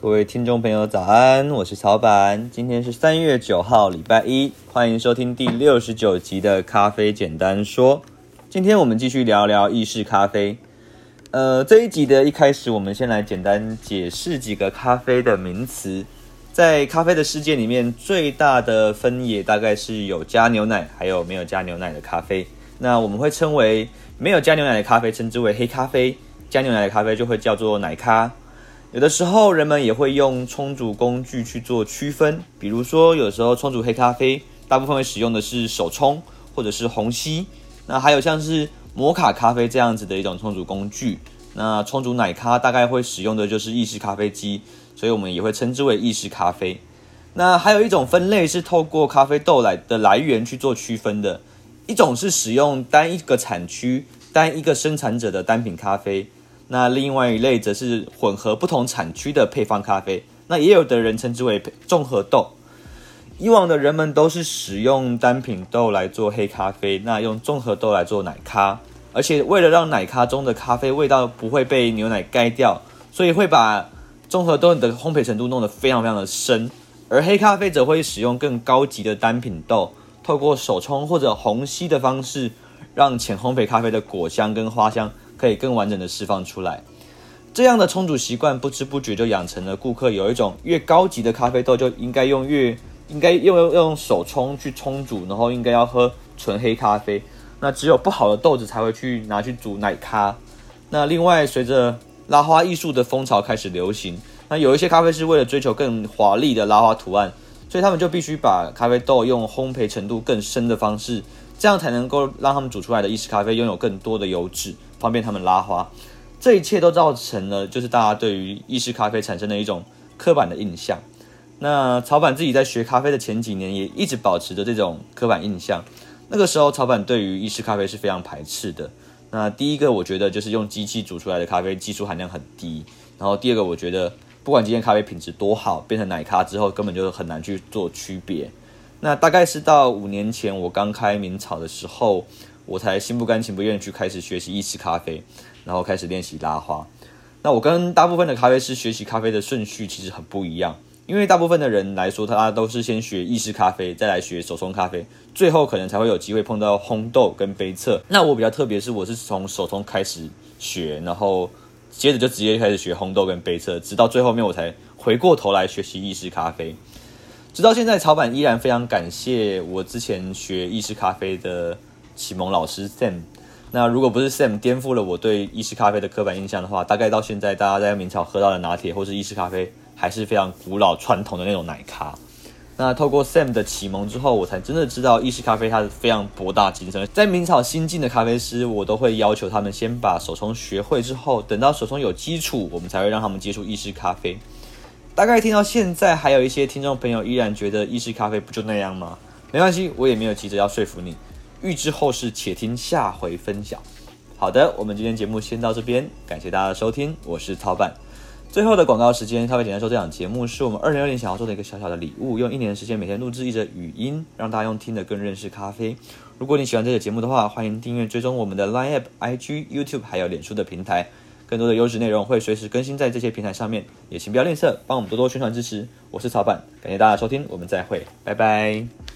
各位听众朋友，早安！我是曹板，今天是三月九号，礼拜一，欢迎收听第六十九集的咖啡简单说。今天我们继续聊聊意式咖啡。呃，这一集的一开始，我们先来简单解释几个咖啡的名词。在咖啡的世界里面，最大的分野大概是有加牛奶，还有没有加牛奶的咖啡。那我们会称为没有加牛奶的咖啡，称之为黑咖啡；加牛奶的咖啡就会叫做奶咖。有的时候，人们也会用冲煮工具去做区分，比如说，有时候冲煮黑咖啡，大部分会使用的是手冲或者是虹吸。那还有像是摩卡咖啡这样子的一种冲煮工具。那冲煮奶咖大概会使用的就是意式咖啡机，所以我们也会称之为意式咖啡。那还有一种分类是透过咖啡豆来的来源去做区分的，一种是使用单一个产区、单一个生产者的单品咖啡。那另外一类则是混合不同产区的配方咖啡，那也有的人称之为综合豆。以往的人们都是使用单品豆来做黑咖啡，那用综合豆来做奶咖，而且为了让奶咖中的咖啡味道不会被牛奶盖掉，所以会把综合豆的烘焙程度弄得非常非常的深，而黑咖啡则会使用更高级的单品豆，透过手冲或者虹吸的方式，让浅烘焙咖啡的果香跟花香。可以更完整的释放出来，这样的冲煮习惯不知不觉就养成了顾客有一种越高级的咖啡豆就应该用越应该用用手冲去冲煮，然后应该要喝纯黑咖啡。那只有不好的豆子才会去拿去煮奶咖。那另外，随着拉花艺术的风潮开始流行，那有一些咖啡师为了追求更华丽的拉花图案，所以他们就必须把咖啡豆用烘焙程度更深的方式，这样才能够让他们煮出来的意式咖啡拥有更多的油脂。方便他们拉花，这一切都造成了就是大家对于意式咖啡产生的一种刻板的印象。那曹板自己在学咖啡的前几年也一直保持着这种刻板印象。那个时候，曹板对于意式咖啡是非常排斥的。那第一个，我觉得就是用机器煮出来的咖啡技术含量很低。然后第二个，我觉得不管今天咖啡品质多好，变成奶咖之后根本就很难去做区别。那大概是到五年前我刚开明草的时候。我才心不甘情不愿去开始学习意式咖啡，然后开始练习拉花。那我跟大部分的咖啡师学习咖啡的顺序其实很不一样，因为大部分的人来说，他都是先学意式咖啡，再来学手冲咖啡，最后可能才会有机会碰到烘豆跟杯测。那我比较特别，是我是从手冲开始学，然后接着就直接开始学烘豆跟杯测，直到最后面我才回过头来学习意式咖啡。直到现在，草板依然非常感谢我之前学意式咖啡的。启蒙老师 Sam，那如果不是 Sam 颠覆了我对意式咖啡的刻板印象的话，大概到现在大家在明朝喝到的拿铁或是意式咖啡还是非常古老传统的那种奶咖。那透过 Sam 的启蒙之后，我才真的知道意式咖啡它是非常博大精深。在明朝新进的咖啡师，我都会要求他们先把手冲学会之后，等到手冲有基础，我们才会让他们接触意式咖啡。大概听到现在，还有一些听众朋友依然觉得意式咖啡不就那样吗？没关系，我也没有急着要说服你。预知后事，且听下回分晓。好的，我们今天节目先到这边，感谢大家的收听，我是曹板。最后的广告时间，特别简单说，这档节目是我们二零二零想要做的一个小小的礼物，用一年的时间每天录制一则语音，让大家用听的更认识咖啡。如果你喜欢这个节目的话，欢迎订阅追踪我们的 Line App、IG、YouTube 还有脸书的平台，更多的优质内容会随时更新在这些平台上面，也请不要吝啬，帮我们多多宣传支持。我是曹板，感谢大家收听，我们再会，拜拜。